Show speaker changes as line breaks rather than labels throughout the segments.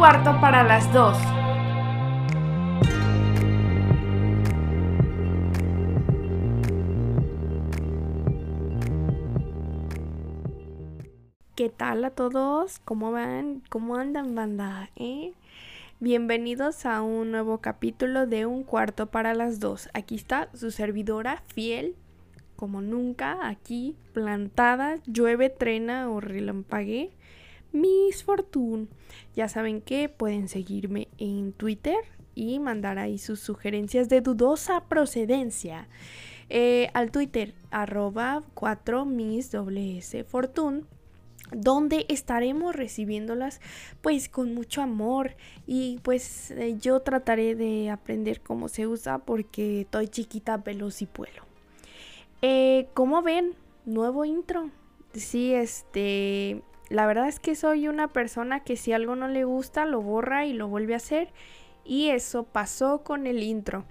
cuarto para las dos. ¿Qué tal a todos? ¿Cómo van? ¿Cómo andan, banda? ¿Eh? Bienvenidos a un nuevo capítulo de Un cuarto para las dos. Aquí está su servidora fiel, como nunca, aquí plantada, llueve, trena o relampague. Miss Fortune. Ya saben que pueden seguirme en Twitter y mandar ahí sus sugerencias de dudosa procedencia. Eh, al Twitter arroba 4 Miss Fortune donde estaremos recibiéndolas pues con mucho amor y pues eh, yo trataré de aprender cómo se usa porque estoy chiquita, veloz y puelo. Eh, como ven, nuevo intro. Sí, este, la verdad es que soy una persona que si algo no le gusta lo borra y lo vuelve a hacer y eso pasó con el intro.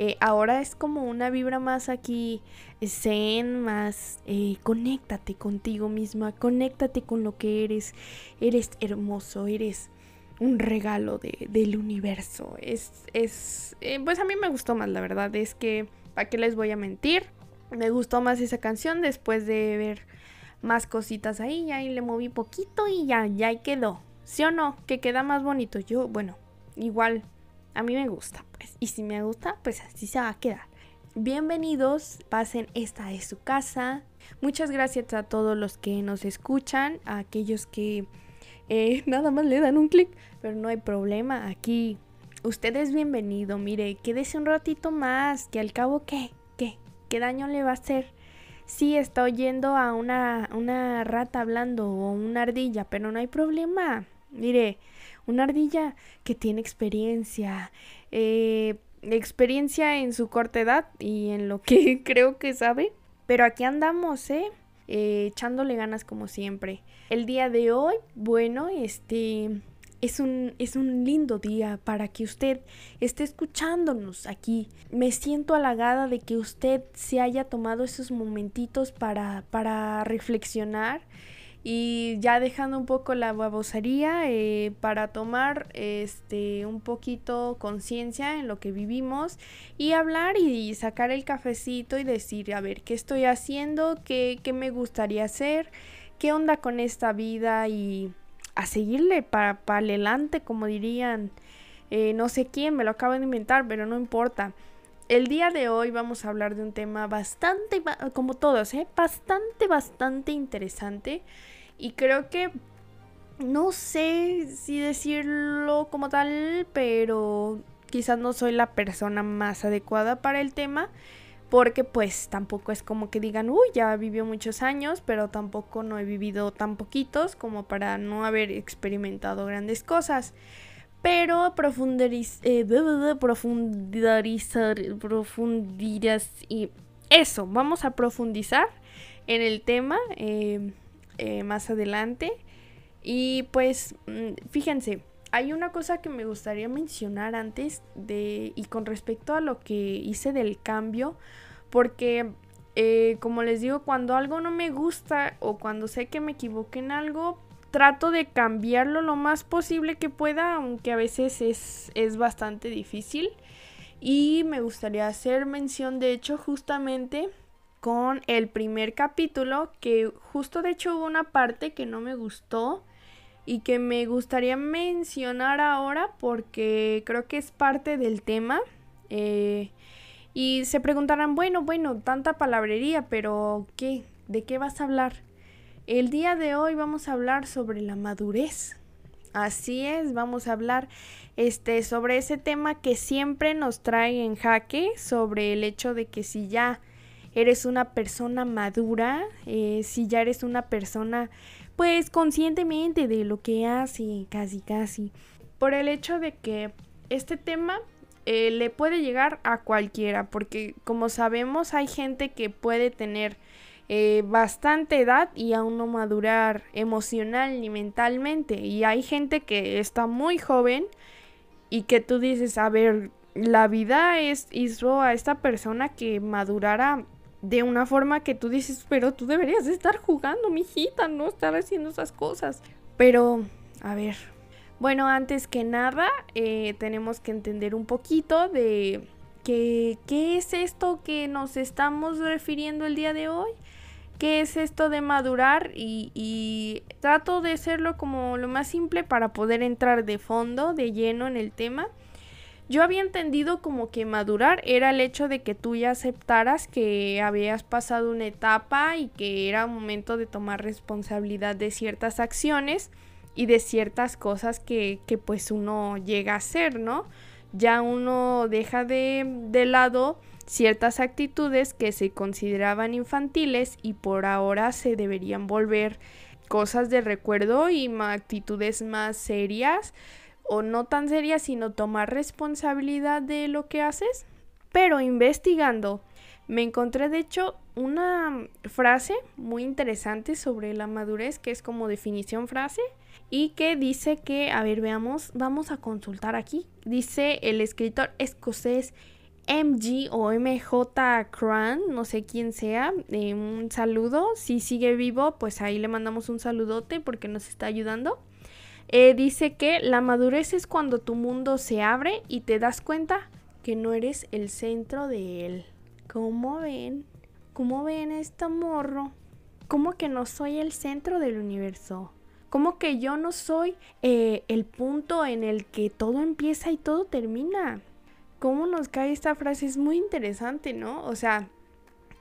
Eh, ahora es como una vibra más aquí zen, más eh, conéctate contigo misma, conéctate con lo que eres, eres hermoso, eres un regalo del universo. Es, es eh, pues a mí me gustó más, la verdad, es que, ¿para qué les voy a mentir? Me gustó más esa canción después de ver más cositas ahí, y ahí le moví poquito y ya, ya ahí quedó. ¿Sí o no? Que queda más bonito. Yo, bueno, igual a mí me gusta, pues. Y si me gusta, pues así se va a quedar. Bienvenidos, pasen, esta es su casa. Muchas gracias a todos los que nos escuchan, a aquellos que eh, nada más le dan un clic, pero no hay problema. Aquí usted es bienvenido. Mire, quédese un ratito más, que al cabo, ¿qué? ¿Qué? ¿Qué daño le va a hacer? Sí, está oyendo a una, una rata hablando o una ardilla, pero no hay problema. Mire, una ardilla que tiene experiencia, eh, experiencia en su corta edad y en lo que creo que sabe. Pero aquí andamos, ¿eh? ¿eh? echándole ganas como siempre. El día de hoy, bueno, este es un, es un lindo día para que usted esté escuchándonos aquí. Me siento halagada de que usted se haya tomado esos momentitos para, para reflexionar y ya dejando un poco la babosaría eh, para tomar este un poquito conciencia en lo que vivimos y hablar y sacar el cafecito y decir a ver qué estoy haciendo qué, qué me gustaría hacer qué onda con esta vida y a seguirle para, para adelante como dirían eh, no sé quién me lo acabo de inventar pero no importa el día de hoy vamos a hablar de un tema bastante, como todos, ¿eh? bastante, bastante interesante. Y creo que no sé si decirlo como tal, pero quizás no soy la persona más adecuada para el tema. Porque pues tampoco es como que digan, uy, ya vivió muchos años, pero tampoco no he vivido tan poquitos como para no haber experimentado grandes cosas. Pero profundizar, eh, profundizar, profundizar, y eso, vamos a profundizar en el tema. Eh, eh, más adelante. Y pues, mm, fíjense, hay una cosa que me gustaría mencionar antes de y con respecto a lo que hice del cambio, porque eh, como les digo, cuando algo no me gusta o cuando sé que me equivoqué en algo, trato de cambiarlo lo más posible que pueda, aunque a veces es, es bastante difícil. Y me gustaría hacer mención, de hecho, justamente con el primer capítulo, que justo de hecho hubo una parte que no me gustó y que me gustaría mencionar ahora porque creo que es parte del tema. Eh, y se preguntarán, bueno, bueno, tanta palabrería, pero ¿qué? ¿De qué vas a hablar? El día de hoy vamos a hablar sobre la madurez. Así es, vamos a hablar este sobre ese tema que siempre nos trae en jaque sobre el hecho de que si ya eres una persona madura, eh, si ya eres una persona pues conscientemente de lo que hace, casi casi, por el hecho de que este tema eh, le puede llegar a cualquiera, porque como sabemos hay gente que puede tener eh, bastante edad y aún no madurar emocional ni mentalmente, y hay gente que está muy joven y que tú dices, a ver, la vida es, hizo a esta persona que madurara de una forma que tú dices, pero tú deberías estar jugando, mijita, no estar haciendo esas cosas. Pero, a ver, Bueno, antes que nada, eh, tenemos que entender un poquito de que, qué es esto que nos estamos refiriendo el día de hoy. ¿Qué es esto de madurar? Y, y, trato de hacerlo como lo más simple para poder entrar de fondo, de lleno en el tema. Yo había entendido como que madurar era el hecho de que tú ya aceptaras que habías pasado una etapa y que era momento de tomar responsabilidad de ciertas acciones y de ciertas cosas que, que pues uno llega a hacer, ¿no? Ya uno deja de, de lado ciertas actitudes que se consideraban infantiles y por ahora se deberían volver cosas de recuerdo y actitudes más serias o no tan seria, sino tomar responsabilidad de lo que haces. Pero investigando, me encontré de hecho una frase muy interesante sobre la madurez, que es como definición frase, y que dice que, a ver, veamos, vamos a consultar aquí. Dice el escritor escocés MG o MJ Cran, no sé quién sea, eh, un saludo. Si sigue vivo, pues ahí le mandamos un saludote porque nos está ayudando. Eh, dice que la madurez es cuando tu mundo se abre y te das cuenta que no eres el centro de él. ¿Cómo ven? ¿Cómo ven este morro? ¿Cómo que no soy el centro del universo? ¿Cómo que yo no soy eh, el punto en el que todo empieza y todo termina? ¿Cómo nos cae esta frase? Es muy interesante, ¿no? O sea,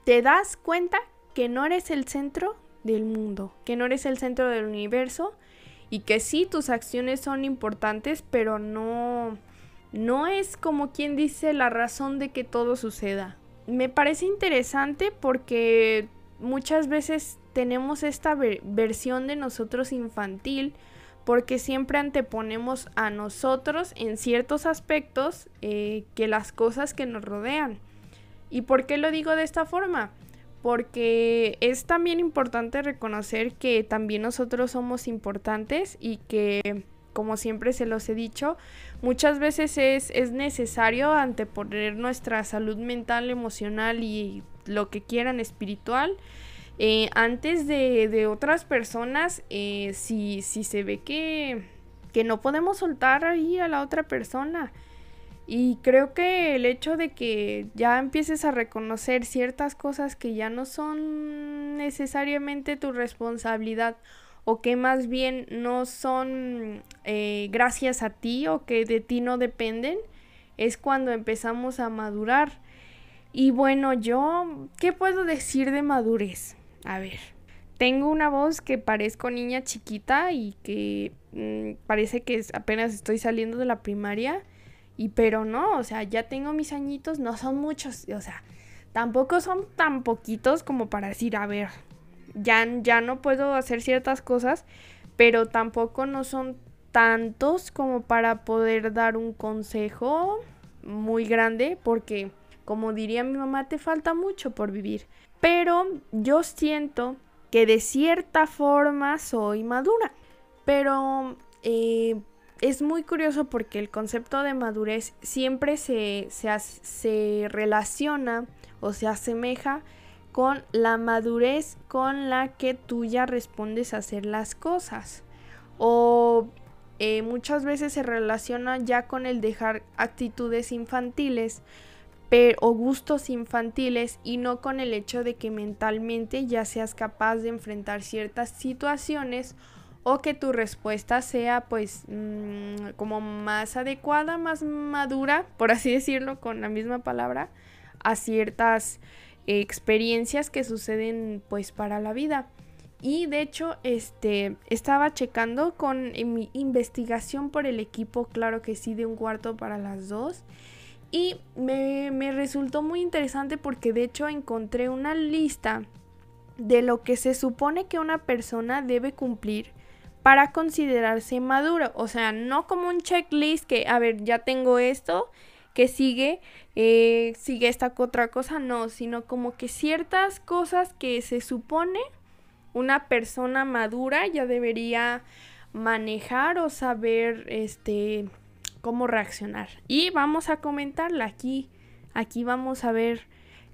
te das cuenta que no eres el centro del mundo, que no eres el centro del universo y que sí tus acciones son importantes, pero no no es como quien dice la razón de que todo suceda. Me parece interesante porque muchas veces tenemos esta versión de nosotros infantil porque siempre anteponemos a nosotros en ciertos aspectos eh, que las cosas que nos rodean. ¿Y por qué lo digo de esta forma? Porque es también importante reconocer que también nosotros somos importantes y que, como siempre se los he dicho, muchas veces es, es necesario anteponer nuestra salud mental, emocional y lo que quieran espiritual. Eh, antes de, de, otras personas, eh, si, si se ve que, que no podemos soltar ahí a la otra persona, y creo que el hecho de que ya empieces a reconocer ciertas cosas que ya no son necesariamente tu responsabilidad o que más bien no son eh, gracias a ti o que de ti no dependen, es cuando empezamos a madurar. Y bueno, yo, ¿qué puedo decir de madurez? A ver, tengo una voz que parezco niña chiquita y que mm, parece que apenas estoy saliendo de la primaria y pero no, o sea, ya tengo mis añitos, no son muchos, o sea, tampoco son tan poquitos como para decir, a ver, ya, ya no puedo hacer ciertas cosas, pero tampoco no son tantos como para poder dar un consejo muy grande, porque como diría mi mamá, te falta mucho por vivir. Pero yo siento que de cierta forma soy madura. Pero eh, es muy curioso porque el concepto de madurez siempre se, se, relaciona o se asemeja con la madurez con la que tú ya respondes a hacer las cosas. O eh, muchas veces se relaciona ya con el dejar actitudes infantiles pero, o gustos infantiles y no con el hecho de que mentalmente ya seas capaz de enfrentar ciertas situaciones o que tu respuesta sea pues mm, como más adecuada, más madura, por así decirlo, con la misma palabra, a ciertas experiencias que suceden pues para la vida. Y de hecho, este estaba checando con mi investigación por el equipo, claro que sí, de un cuarto para las dos. Y me, me resultó muy interesante porque de hecho encontré una lista de lo que se supone que una persona debe cumplir para considerarse maduro. O sea, no como un checklist que, a ver, ya tengo esto, que sigue, eh, sigue esta otra cosa, no, sino como que ciertas cosas que se supone una persona madura ya debería manejar o saber este cómo reaccionar. Y vamos a comentarla aquí. Aquí vamos a ver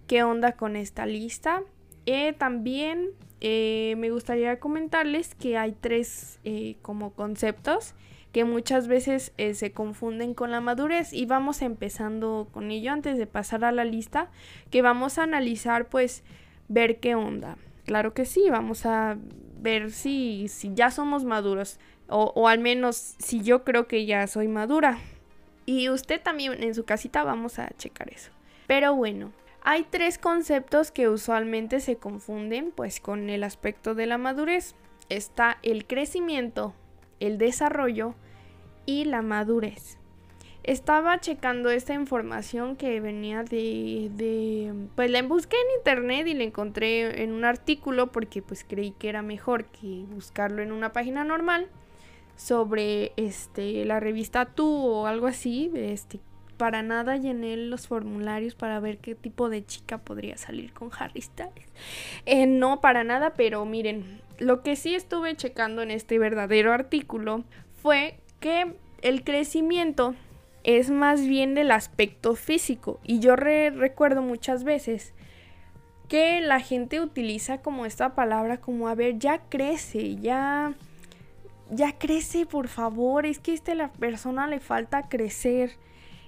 qué onda con esta lista. Eh, también eh, me gustaría comentarles que hay tres eh, como conceptos que muchas veces se confunden con la madurez y vamos empezando con ello antes de pasar a la lista que vamos a analizar pues ver qué onda. Claro que sí, vamos a ver si, si ya somos maduros o, o al menos si yo creo que ya soy madura. Y usted también en su casita vamos a checar eso. Pero bueno, hay tres conceptos que usualmente se confunden pues con el aspecto de la madurez. Está el crecimiento, el desarrollo y la madurez. Estaba checando esta información que venía de, pues la busqué en internet y la encontré en un artículo porque pues creí que era mejor que buscarlo en una página normal sobre este la revista Tú o algo así, este para nada llené los formularios para ver qué tipo de chica podría salir con Harry Styles. Eh, no, para nada, pero miren, lo que sí estuve checando en este verdadero artículo fue que el crecimiento es más bien del aspecto físico. Y yo recuerdo muchas veces que la gente utiliza como esta palabra como, a ver, ya crece, ya... Ya crece, por favor. Es que a este la persona le falta crecer.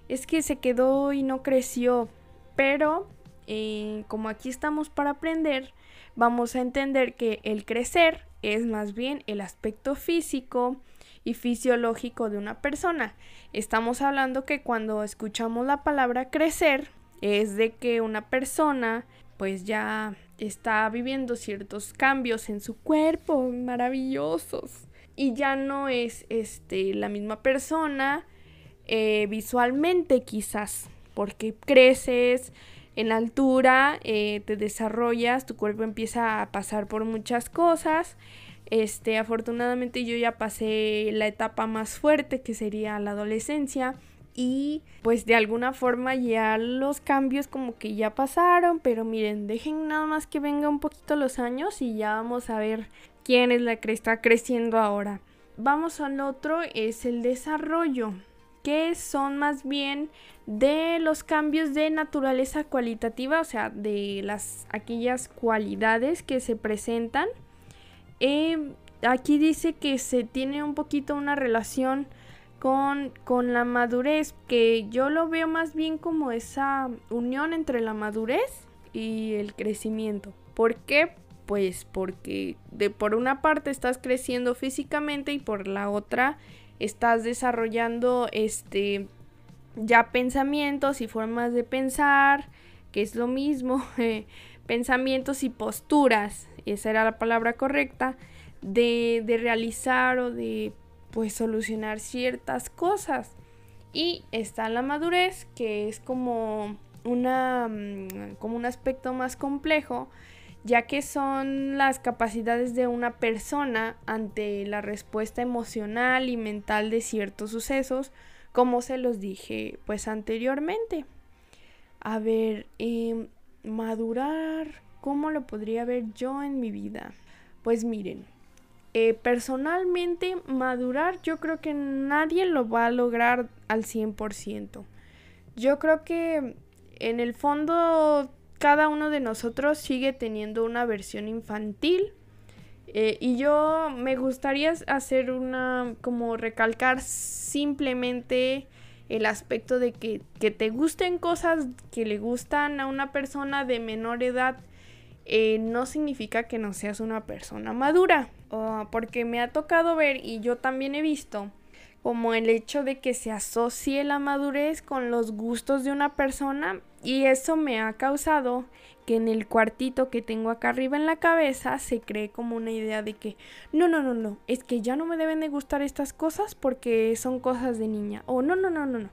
Es que se quedó y no creció. Pero, eh, como aquí estamos para aprender, vamos a entender que el crecer es más bien el aspecto físico, y fisiológico de una persona. Estamos hablando que cuando escuchamos la palabra crecer es de que una persona pues ya está viviendo ciertos cambios en su cuerpo maravillosos y ya no es este la misma persona eh, visualmente quizás porque creces en altura eh, te desarrollas tu cuerpo empieza a pasar por muchas cosas este, afortunadamente yo ya pasé la etapa más fuerte que sería la adolescencia y pues de alguna forma ya los cambios como que ya pasaron, pero miren, dejen nada más que venga un poquito los años y ya vamos a ver quién es la que está creciendo ahora. Vamos al otro, es el desarrollo, que son más bien de los cambios de naturaleza cualitativa, o sea, de las aquellas cualidades que se presentan eh, aquí dice que se tiene un poquito una relación con, con la madurez, que yo lo veo más bien como esa unión entre la madurez y el crecimiento. ¿Por qué? Pues porque de por una parte estás creciendo físicamente y por la otra estás desarrollando este ya pensamientos y formas de pensar, que es lo mismo, pensamientos y posturas esa era la palabra correcta, de, realizar o de pues solucionar ciertas cosas. Y está la madurez, que es como una mm, como un aspecto más complejo, ya que son las capacidades de una persona ante la respuesta emocional y mental de ciertos sucesos, como se los dije pues anteriormente. A ver, em, madurar, ¿Cómo lo podría ver yo en mi vida? Pues miren, eh, personalmente madurar yo creo que nadie lo va a lograr al 100%. Yo creo que en el fondo cada uno de nosotros sigue teniendo una versión infantil. Eh, y yo me gustaría hacer una, como recalcar simplemente el aspecto de que, que te gusten cosas que le gustan a una persona de menor edad eh, no significa que no seas una persona madura. porque me ha tocado ver y yo también he visto como el hecho de que se asocie la madurez con los gustos de una persona y eso me ha causado que en el cuartito que tengo acá arriba en la cabeza se cree como una idea de que no, no, no, no, es que ya no me deben de gustar estas cosas porque son cosas de niña o no, no, no, no, no,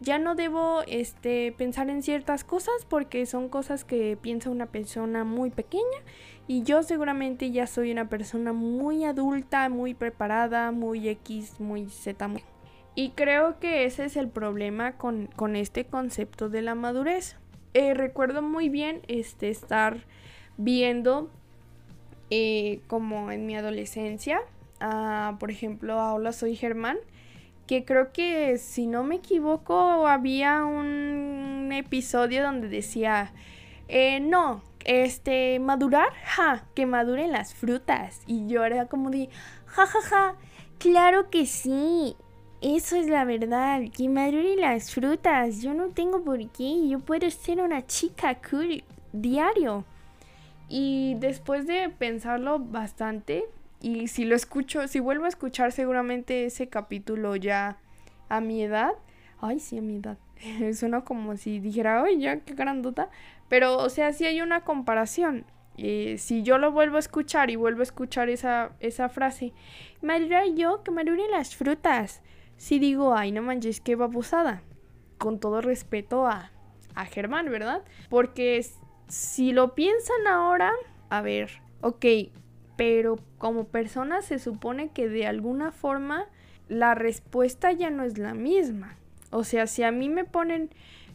ya no debo este pensar en ciertas cosas porque son cosas que piensa una persona muy pequeña y yo seguramente ya soy una persona muy adulta, muy preparada, muy X, muy Z. Y creo que ese es el problema con, este concepto de la madurez. Eh, recuerdo muy bien este, estar viendo eh, como en mi adolescencia, por ejemplo, a Hola Soy Germán, que creo que si no me equivoco había un episodio donde decía, eh, no, este, madurar, ja, que maduren las frutas. Y yo era como de, ja, ja, ja, claro que sí. Eso es la verdad, que maduren las frutas. Yo no tengo por qué, yo puedo ser una chica diario. Y después de pensarlo bastante, y si lo escucho, si vuelvo a escuchar seguramente ese capítulo ya a mi edad, ay, sí, a mi edad, suena como si dijera, ay, ya, qué grandota, pero, o sea, sí hay una comparación. Eh, si yo lo vuelvo a escuchar y vuelvo a escuchar esa, esa frase, madurar yo que maduren las frutas. Si digo, ay, no manches, qué babosada. Con todo respeto a, a Germán, ¿verdad? Porque si lo piensan ahora, a ver, ok, pero como persona se supone que de alguna forma la respuesta ya no es la misma. O sea, si a mí me ponen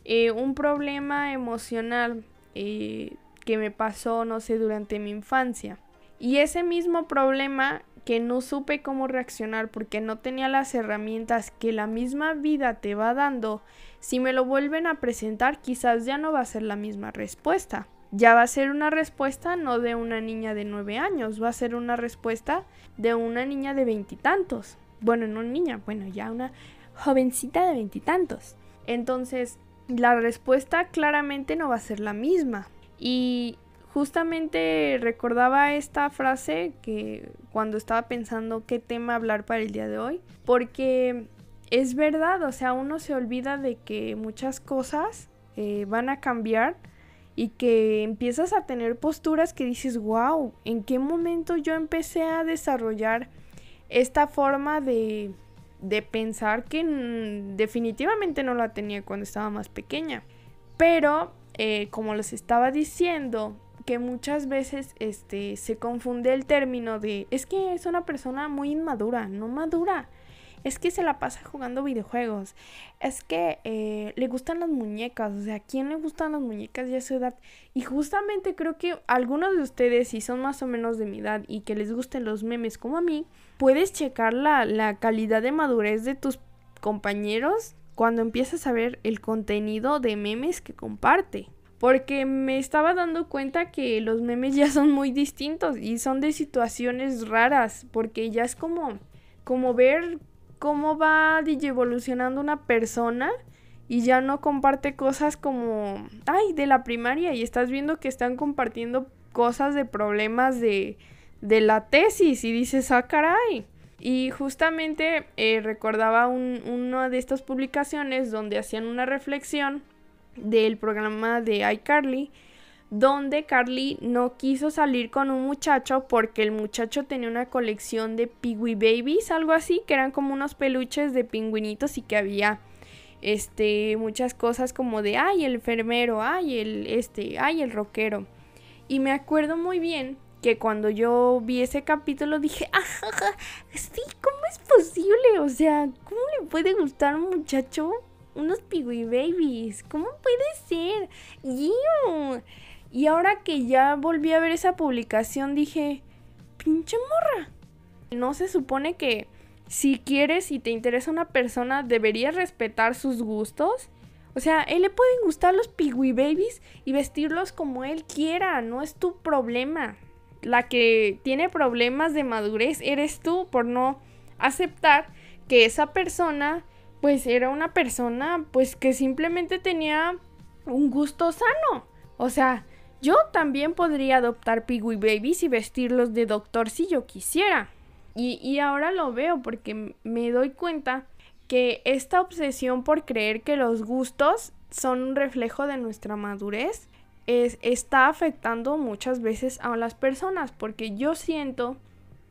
eh, un problema emocional eh, que me pasó, no sé, durante mi infancia, y ese mismo problema que no supe cómo reaccionar porque no tenía las herramientas que la misma vida te va dando, si me lo vuelven a presentar quizás ya no va a ser la misma respuesta. Ya va a ser una respuesta no de una niña de nueve años, va a ser una respuesta de una niña de veintitantos. Bueno, no niña, bueno, ya una jovencita de veintitantos. Entonces, la respuesta claramente no va a ser la misma. Y justamente recordaba esta frase que cuando estaba pensando qué tema hablar para el día de hoy, porque es verdad, o sea, uno se olvida de que muchas cosas eh, van a cambiar y que empiezas a tener posturas que dices, wow, ¿en qué momento yo empecé a desarrollar esta forma de, de pensar que definitivamente no la tenía cuando estaba más pequeña? Pero, eh, como les estaba diciendo, muchas veces este, se confunde el término de es que es una persona muy inmadura, no madura. Es que se la pasa jugando videojuegos. Es que eh, le gustan las muñecas. O sea, ¿a quién le gustan las muñecas ya a su edad? Y justamente creo que algunos de ustedes, si son más o menos de mi edad y que les gusten los memes como a mí, puedes checar la, la calidad de madurez de tus compañeros cuando empiezas a ver el contenido de memes que comparte porque me estaba dando cuenta que los memes ya son muy distintos y son de situaciones raras, porque ya es como, como ver cómo va evolucionando una persona y ya no comparte cosas como, ay, de la primaria y estás viendo que están compartiendo cosas de problemas de, de la tesis y dices, ah, caray. Y justamente eh, recordaba un, una de estas publicaciones donde hacían una reflexión del programa de iCarly, donde Carly no quiso salir con un muchacho porque el muchacho tenía una colección de Piggy Babies, algo así, que eran como unos peluches de pingüinitos y que había este muchas cosas como de ay el enfermero, ay el este, ay el rockero. Y me acuerdo muy bien que cuando yo vi ese capítulo dije, ajá, sí, ¿cómo es posible? O sea, ¿cómo le puede gustar a un muchacho unos Piggy Babies. ¿Cómo puede ser? Y ahora que ya volví a ver esa publicación dije, pinche morra. No se supone que si quieres y te interesa una persona deberías respetar sus gustos. O sea, él le pueden gustar los Piggy Babies y vestirlos como él quiera, no es tu problema. La que tiene problemas de madurez eres tú por no aceptar que esa persona pues era una persona pues que simplemente tenía un gusto sano. O sea, yo también podría adoptar Piggy Babies y vestirlos de doctor si yo quisiera. Y, y, ahora lo veo porque me doy cuenta que esta obsesión por creer que los gustos son un reflejo de nuestra madurez es, está afectando muchas veces a las personas porque yo siento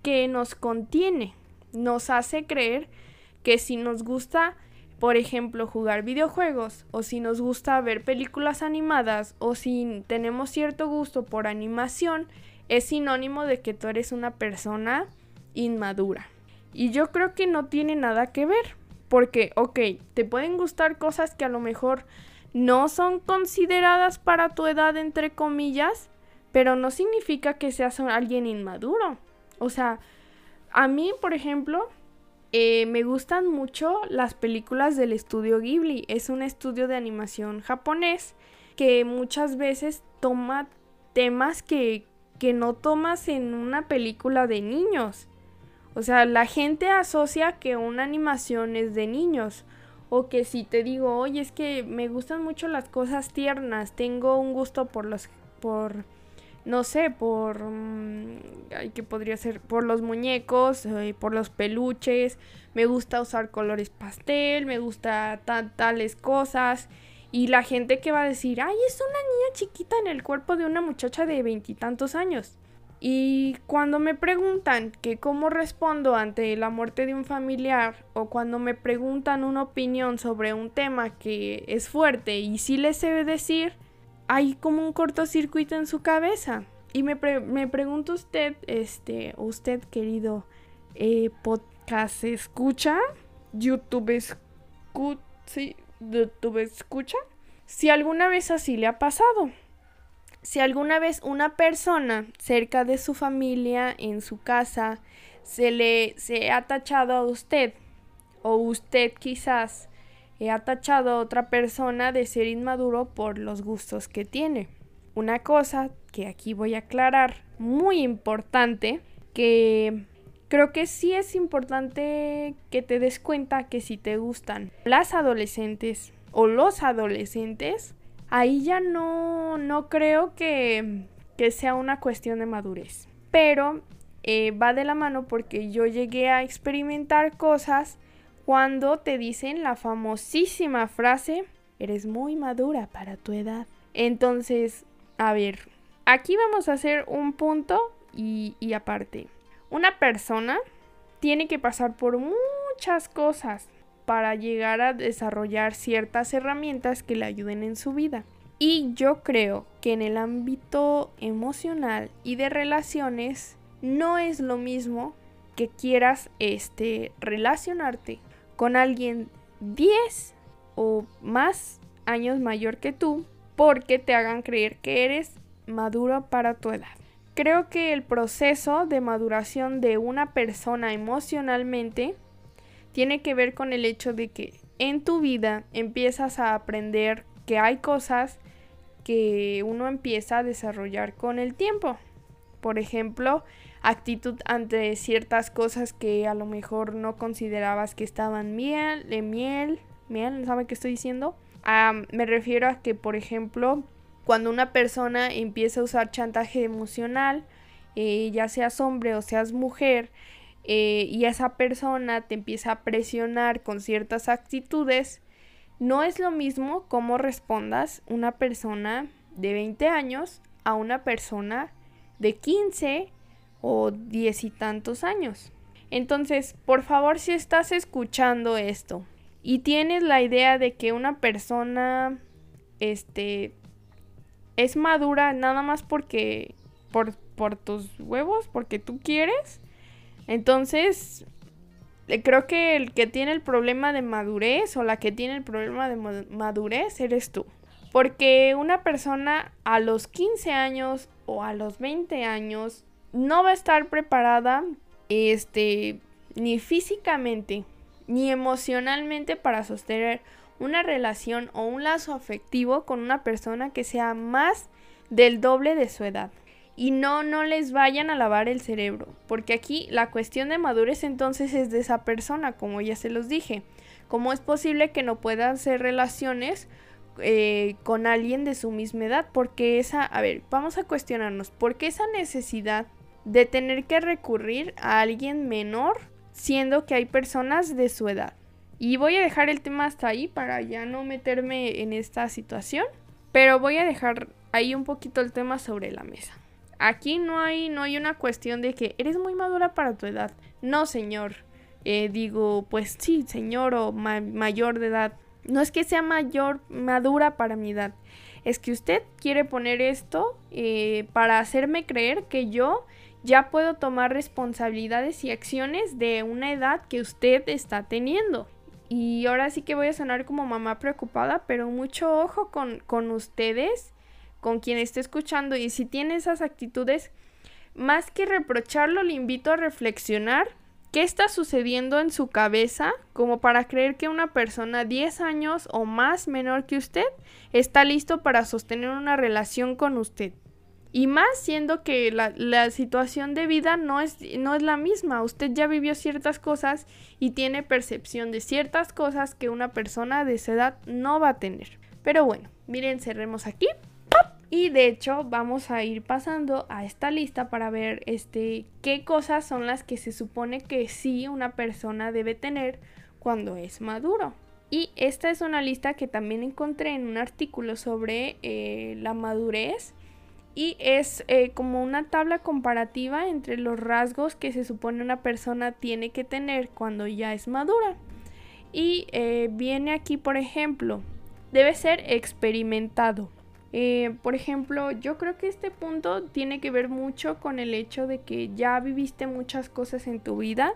que nos contiene, nos hace creer que si nos gusta, por ejemplo, jugar videojuegos, o si nos gusta ver películas animadas, o si tenemos cierto gusto por animación, es sinónimo de que tú eres una persona inmadura. Y yo creo que no tiene nada que ver, porque, ok, te pueden gustar cosas que a lo mejor no son consideradas para tu edad, entre comillas, pero no significa que seas alguien inmaduro. O sea, a mí, por ejemplo, eh, me gustan mucho las películas del estudio Ghibli. Es un estudio de animación japonés que muchas veces toma temas que, que no tomas en una película de niños. O sea, la gente asocia que una animación es de niños. O que si te digo, oye, es que me gustan mucho las cosas tiernas, tengo un gusto por los, por, no sé, por, mm, ¿qué podría ser? Por los muñecos, eh, por los peluches, me gusta usar colores pastel, me gusta tales cosas. Y la gente que va a decir, ay, es una niña chiquita en el cuerpo de una muchacha de veintitantos años. Y cuando me preguntan que cómo respondo ante la muerte de un familiar o cuando me preguntan una opinión sobre un tema que es fuerte y sí les debe decir, hay como un cortocircuito en su cabeza. Y me, me pregunta usted, este, usted querido eh, podcast escucha, YouTube escucha, YouTube escucha, si alguna vez así le ha pasado si alguna vez una persona cerca de su familia, en su casa, se le se ha tachado a usted, o usted quizás ha tachado a otra persona de ser inmaduro por los gustos que tiene. Una cosa que aquí voy a aclarar, muy importante, que creo que sí es importante que te des cuenta que si te gustan las adolescentes o los adolescentes, ahí ya no, no creo que, que sea una cuestión de madurez. Pero eh, va de la mano porque yo llegué a experimentar cosas cuando te dicen la famosísima frase, eres muy madura para tu edad. Entonces, a ver, aquí vamos a hacer un punto y, aparte. Una persona tiene que pasar por muchas cosas para llegar a desarrollar ciertas herramientas que le ayuden en su vida. Y yo creo que en el ámbito emocional y de relaciones no es lo mismo que quieras este relacionarte con alguien 10 o más años mayor que tú porque te hagan creer que eres maduro para tu edad. Creo que el proceso de maduración de una persona emocionalmente tiene que ver con el hecho de que en tu vida empiezas a aprender que hay cosas que uno empieza a desarrollar con el tiempo. Por ejemplo, actitud ante ciertas cosas que a lo mejor no considerabas que estaban miel, de miel, miel, ¿sabe qué estoy diciendo? me refiero a que, por ejemplo, cuando una persona empieza a usar chantaje emocional, eh, ya seas hombre o seas mujer, eh, y esa persona te empieza a presionar con ciertas actitudes, no es lo mismo cómo respondas una persona de 20 años a una persona de 15 o 10 y tantos años. Entonces, por favor, si estás escuchando esto y tienes la idea de que una persona este es madura nada más porque por, por tus huevos, porque tú quieres, entonces, eh, creo que el que tiene el problema de madurez o la que tiene el problema de madurez eres tú. Porque una persona a los 15 años o a los 20 años no va a estar preparada este ni físicamente ni emocionalmente para sostener una relación o un lazo afectivo con una persona que sea más del doble de su edad y no, no les vayan a lavar el cerebro, porque aquí la cuestión de madurez entonces es de esa persona, como ya se los dije. ¿Cómo es posible que no puedan hacer relaciones eh, con alguien de su misma edad? Porque esa, a ver, vamos a cuestionarnos, ¿por qué esa necesidad de tener que recurrir a alguien menor siendo que hay personas de su edad? Y voy a dejar el tema hasta ahí para ya no meterme en esta situación, pero voy a dejar ahí un poquito el tema sobre la mesa. Aquí no hay, no hay una cuestión de que eres muy madura para tu edad. No, señor. Eh, digo, pues sí, señor o mayor de edad. No es que sea mayor, madura para mi edad. Es que usted quiere poner esto eh, para hacerme creer que yo ya puedo tomar responsabilidades y acciones de una edad que usted está teniendo. Y ahora sí que voy a sonar como mamá preocupada, pero mucho ojo con, con ustedes con quien esté escuchando y si tiene esas actitudes, más que reprocharlo, le invito a reflexionar qué está sucediendo en su cabeza como para creer que una persona 10 años o más menor que usted está listo para sostener una relación con usted. Y más siendo que la, la, situación de vida no es, no es la misma. Usted ya vivió ciertas cosas y tiene percepción de ciertas cosas que una persona de esa edad no va a tener. Pero bueno, miren, cerremos aquí. Y de hecho vamos a ir pasando a esta lista para ver este, qué cosas son las que se supone que sí una persona debe tener cuando es maduro. Y esta es una lista que también encontré en un artículo sobre eh, la madurez y es eh, como una tabla comparativa entre los rasgos que se supone una persona tiene que tener cuando ya es madura. Y eh, viene aquí, por ejemplo, debe ser experimentado. Eh, por ejemplo, yo creo que este punto tiene que ver mucho con el hecho de que ya viviste muchas cosas en tu vida,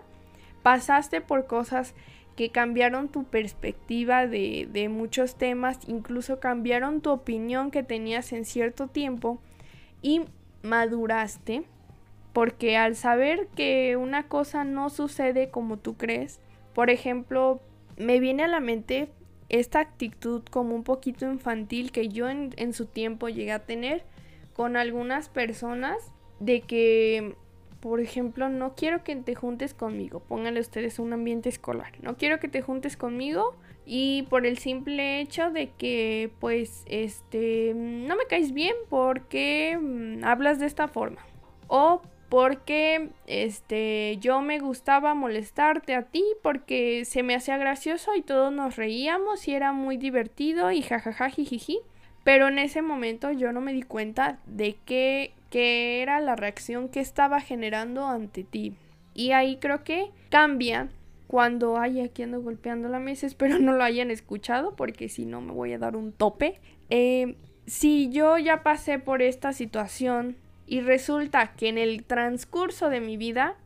pasaste por cosas que cambiaron tu perspectiva de, de muchos temas, incluso cambiaron tu opinión que tenías en cierto tiempo y maduraste porque al saber que una cosa no sucede como tú crees, por ejemplo, me viene a la mente esta actitud como un poquito infantil que yo en, su tiempo llegué a tener con algunas personas de que, por ejemplo, no quiero que te juntes conmigo, pónganle ustedes un ambiente escolar, no quiero que te juntes conmigo y por el simple hecho de que pues este no me caes bien porque mm, hablas de esta forma o porque este yo me gustaba molestarte a ti porque se me hacía gracioso y todos nos reíamos y era muy divertido y jajaja jijiji. Pero en ese momento yo no me di cuenta de qué, qué era la reacción que estaba generando ante ti. Y ahí creo que cambia cuando hay aquí ando golpeando la mesa, espero no lo hayan escuchado porque si no me voy a dar un tope. Eh, si yo ya pasé por esta situación y resulta que en el transcurso de mi vida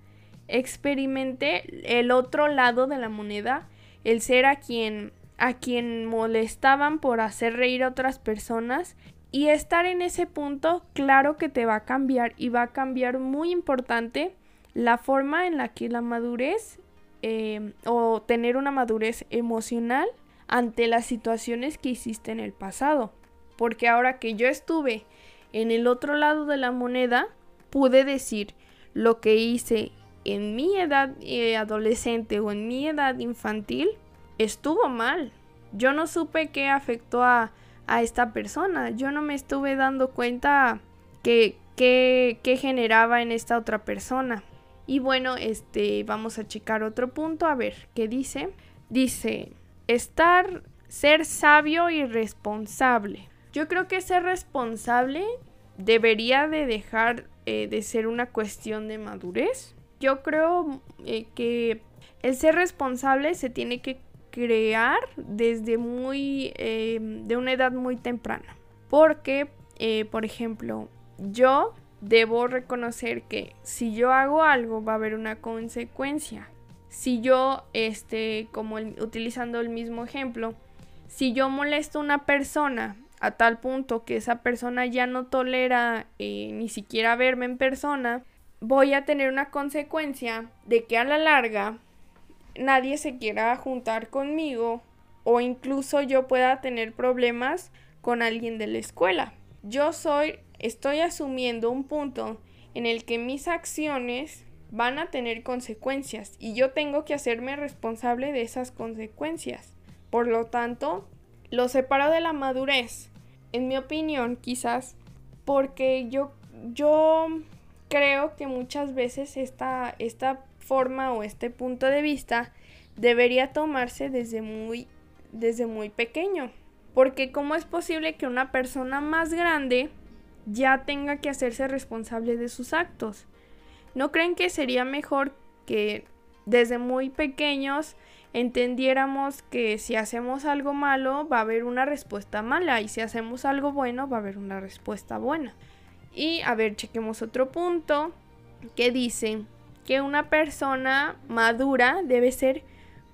experimenté el otro lado de la moneda, el ser a quien a quien molestaban por hacer reír a otras personas y estar en ese punto, claro que te va a cambiar y va a cambiar muy importante la forma en la que la madurez Em, o tener una madurez emocional ante las situaciones que hiciste en el pasado. Porque ahora que yo estuve en el otro lado de la moneda, pude decir lo que hice en mi edad eh, adolescente o en mi edad infantil estuvo mal. Yo no supe qué afectó a, a esta persona. Yo no me estuve dando cuenta que, que generaba en esta otra persona. Y bueno, este, vamos a checar otro punto, a ver qué dice. Dice, estar, ser sabio y responsable. Yo creo que ser responsable debería de dejar eh, de ser una cuestión de madurez. Yo creo eh, que el ser responsable se tiene que crear desde muy, em, de una edad muy temprana. Porque, eh, por ejemplo, yo debo reconocer que si yo hago algo va a haber una consecuencia. Si yo, este, como utilizando el mismo ejemplo, si yo molesto a una persona a tal punto que esa persona ya no tolera eh, ni siquiera verme en persona, voy a tener una consecuencia de que a la larga nadie se quiera juntar conmigo o incluso yo pueda tener problemas con alguien de la escuela. Yo soy estoy asumiendo un punto en el que mis acciones van a tener consecuencias y yo tengo que hacerme responsable de esas consecuencias. Por lo tanto, lo separo de la madurez, en mi opinión, quizás, porque yo, yo creo que muchas veces esta, esta forma o este punto de vista debería tomarse desde muy, desde muy pequeño. Porque ¿cómo es posible que una persona más grande ya tenga que hacerse responsable de sus actos. ¿No creen que sería mejor que desde muy pequeños entendiéramos que si hacemos algo malo va a haber una respuesta mala y si hacemos algo bueno va a haber una respuesta buena? Y a ver, chequemos otro punto que dice que una persona madura debe ser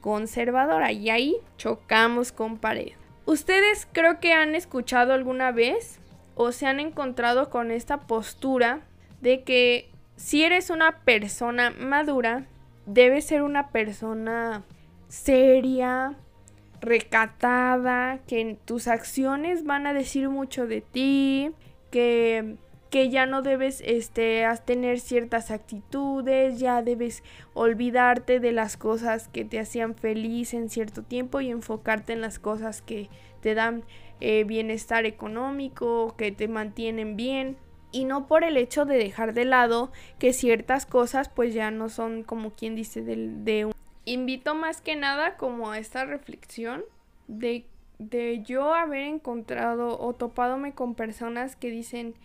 conservadora y ahí chocamos con pared. ¿Ustedes creo que han escuchado alguna vez o se han encontrado con esta postura de que si eres una persona madura, debes ser una persona seria, recatada, que tus acciones van a decir mucho de ti, que, que ya no debes este, tener ciertas actitudes, ya debes olvidarte de las cosas que te hacían feliz en cierto tiempo y enfocarte en las cosas que te dan eh, bienestar económico, que te mantienen bien y no por el hecho de dejar de lado que ciertas cosas pues ya no son como quien dice de, de un... Invito más que nada como a esta reflexión de, de yo haber encontrado o topadome con personas que dicen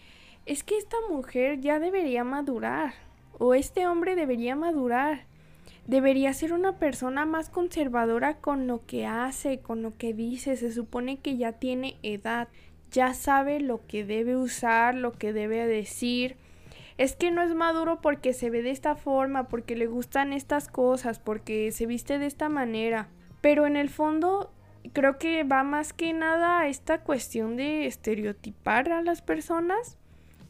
es que esta mujer ya debería madurar o este hombre debería madurar. Debería ser una persona más conservadora con lo que hace, con lo que dice. Se supone que ya tiene edad ya sabe lo que debe usar, lo que debe decir. Es que no es maduro porque se ve de esta forma, porque le gustan estas cosas, porque se viste de esta manera. Pero en el fondo creo que va más que nada a esta cuestión de estereotipar a las personas.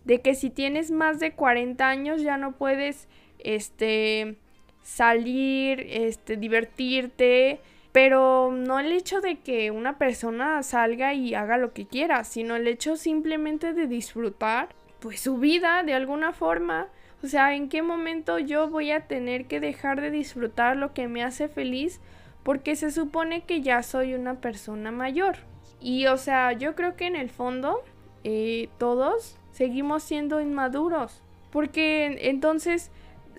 De que si tienes más de 40 años ya no puedes este salir, este divertirte, pero no el hecho de que una persona salga y haga lo que quiera, sino el hecho simplemente de disfrutar pues su vida de alguna forma. O sea, ¿en qué momento yo voy a tener que dejar de disfrutar lo que me hace feliz? Porque se supone que ya soy una persona mayor. Y o sea, yo creo que en el fondo eh, todos seguimos siendo inmaduros. Porque entonces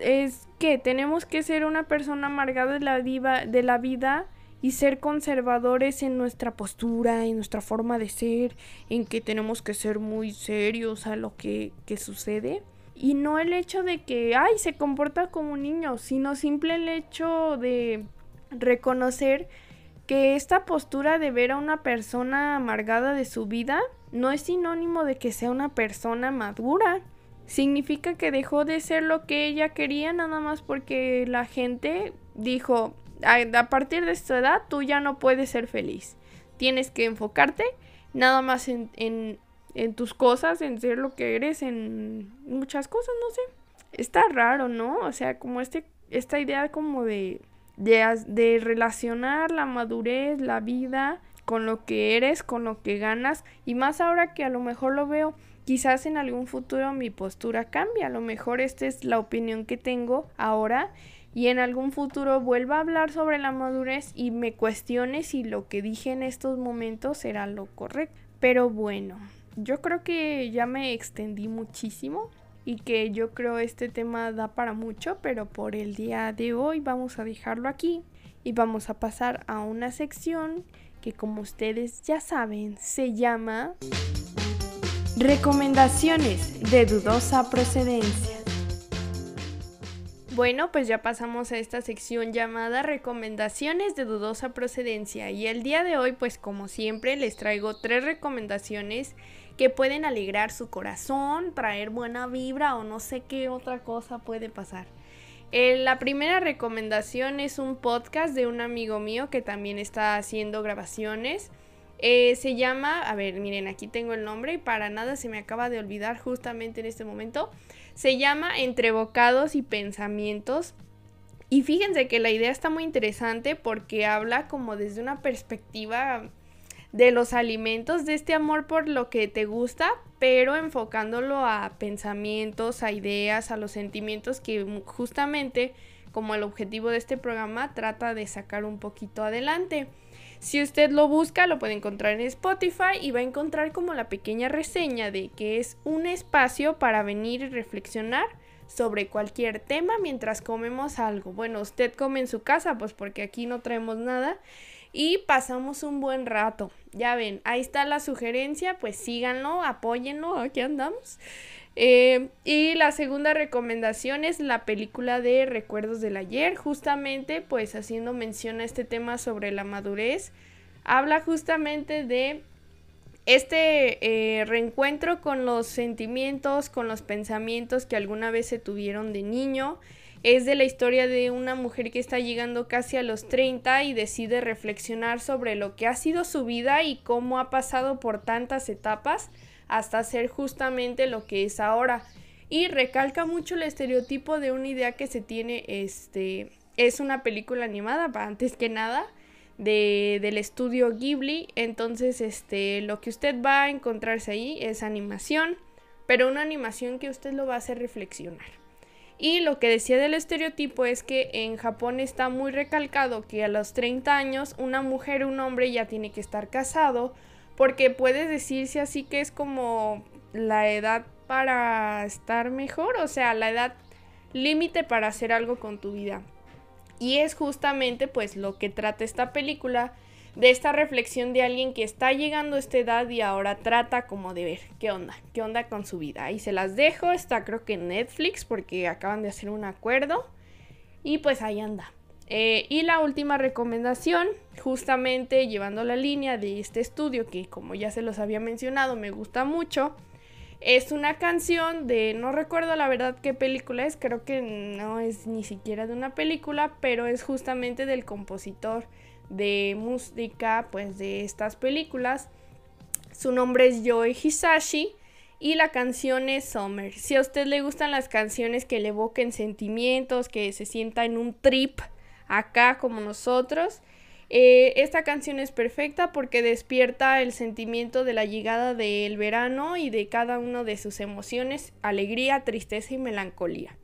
es que tenemos que ser una persona amargada de la, de la vida y ser conservadores en nuestra postura, en nuestra forma de ser, en que tenemos que ser muy serios a lo que, que sucede. Y no el hecho de que, ay, se comporta como un niño, sino simple el hecho de reconocer que esta postura de ver a una persona amargada de su vida no es sinónimo de que sea una persona madura. Significa que dejó de ser lo que ella quería nada más porque la gente dijo, a, partir de esta edad tú ya no puedes ser feliz. Tienes que enfocarte nada más en, en, tus cosas, en ser lo que eres, en muchas cosas, no sé. Está raro, ¿no? O sea, como este, esta idea como de, de, de relacionar la madurez, la vida con lo que eres, con lo que ganas. Y más ahora que a lo mejor lo veo, quizás en algún futuro mi postura cambie. A lo mejor esta es la opinión que tengo ahora y en algún futuro vuelva a hablar sobre la madurez y me cuestione si lo que dije en estos momentos será lo correcto. Pero bueno, yo creo que ya me extendí muchísimo y que yo creo este tema da para mucho, pero por el día de hoy vamos a dejarlo aquí y vamos a pasar a una sección que como ustedes ya saben se llama Recomendaciones de dudosa procedencia. Bueno, pues ya pasamos a esta sección llamada recomendaciones de dudosa procedencia y el día de hoy pues como siempre les traigo tres recomendaciones que pueden alegrar su corazón, traer buena vibra o no sé qué otra cosa puede pasar. Eh, la primera recomendación es un podcast de un amigo mío que también está haciendo grabaciones. Eh, se llama, a ver, miren, aquí tengo el nombre y para nada se me acaba de olvidar justamente en este momento. Se llama Entre bocados y pensamientos. Y fíjense que la idea está muy interesante porque habla como desde una perspectiva de los alimentos, de este amor por lo que te gusta, pero enfocándolo a pensamientos, a ideas, a los sentimientos que justamente como el objetivo de este programa trata de sacar un poquito adelante. Si usted lo busca, lo puede encontrar en Spotify y va a encontrar como la pequeña reseña de que es un espacio para venir y reflexionar sobre cualquier tema mientras comemos algo. Bueno, usted come en su casa, pues porque aquí no traemos nada y pasamos un buen rato. Ya ven, ahí está la sugerencia, pues síganlo, apóyenlo, aquí andamos. Eh, y la segunda recomendación es la película de Recuerdos del Ayer, justamente pues haciendo mención a este tema sobre la madurez. Habla justamente de este eh, reencuentro con los sentimientos, con los pensamientos que alguna vez se tuvieron de niño. Es de la historia de una mujer que está llegando casi a los 30 y decide reflexionar sobre lo que ha sido su vida y cómo ha pasado por tantas etapas hasta ser justamente lo que es ahora. Y recalca mucho el estereotipo de una idea que se tiene, este, es una película animada, antes que nada, de, del estudio Ghibli. Entonces, este, lo que usted va a encontrarse ahí es animación, pero una animación que usted lo va a hacer reflexionar. Y lo que decía del estereotipo es que en Japón está muy recalcado que a los 30 años una mujer o un hombre ya tiene que estar casado, porque puede decirse así que es como la edad para estar mejor, o sea, la edad límite para hacer algo con tu vida. Y es justamente pues lo que trata esta película de esta reflexión de alguien que está llegando a esta edad y ahora trata como de ver qué onda, qué onda con su vida. Ahí se las dejo, está creo que en Netflix porque acaban de hacer un acuerdo y pues ahí anda. Eh, y la última recomendación, justamente llevando la línea de este estudio que como ya se los había mencionado me gusta mucho, es una canción de, no recuerdo la verdad qué película es, creo que no es ni siquiera de una película, pero es justamente del compositor de música pues de estas películas. Su nombre es Joe Hisashi y la canción es Summer. Si a usted le gustan las canciones que le evoquen sentimientos, que se sienta en un trip acá como nosotros, eh, esta canción es perfecta porque despierta el sentimiento de la llegada del verano y de cada una de sus emociones, alegría, tristeza y melancolía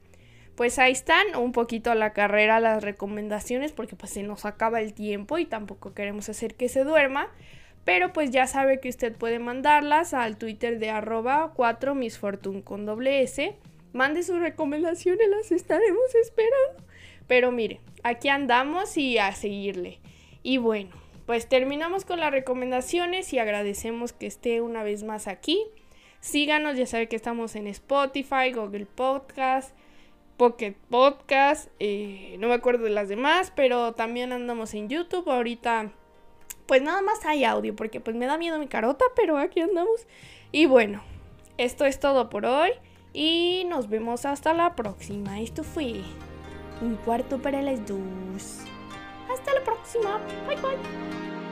pues ahí están, un poquito a la carrera las recomendaciones porque pues se nos acaba el tiempo y tampoco queremos hacer que se duerma. Pero pues ya sabe que usted puede mandarlas al Twitter de arroba 4 misfortune con doble S. Mande sus recomendaciones, las estaremos esperando. Pero mire, aquí andamos y a seguirle. Y bueno, pues terminamos con las recomendaciones y agradecemos que esté una vez más aquí. Síganos, ya sabe que estamos en Spotify, Google Podcast, Pocket Podcast, eh, no me acuerdo de las demás, pero también andamos en YouTube. Ahorita, pues nada más hay audio, porque pues me da miedo mi carota, pero aquí andamos. Y bueno, esto es todo por hoy y nos vemos hasta la próxima. Esto fue un cuarto para las dos. Hasta la próxima. Bye bye.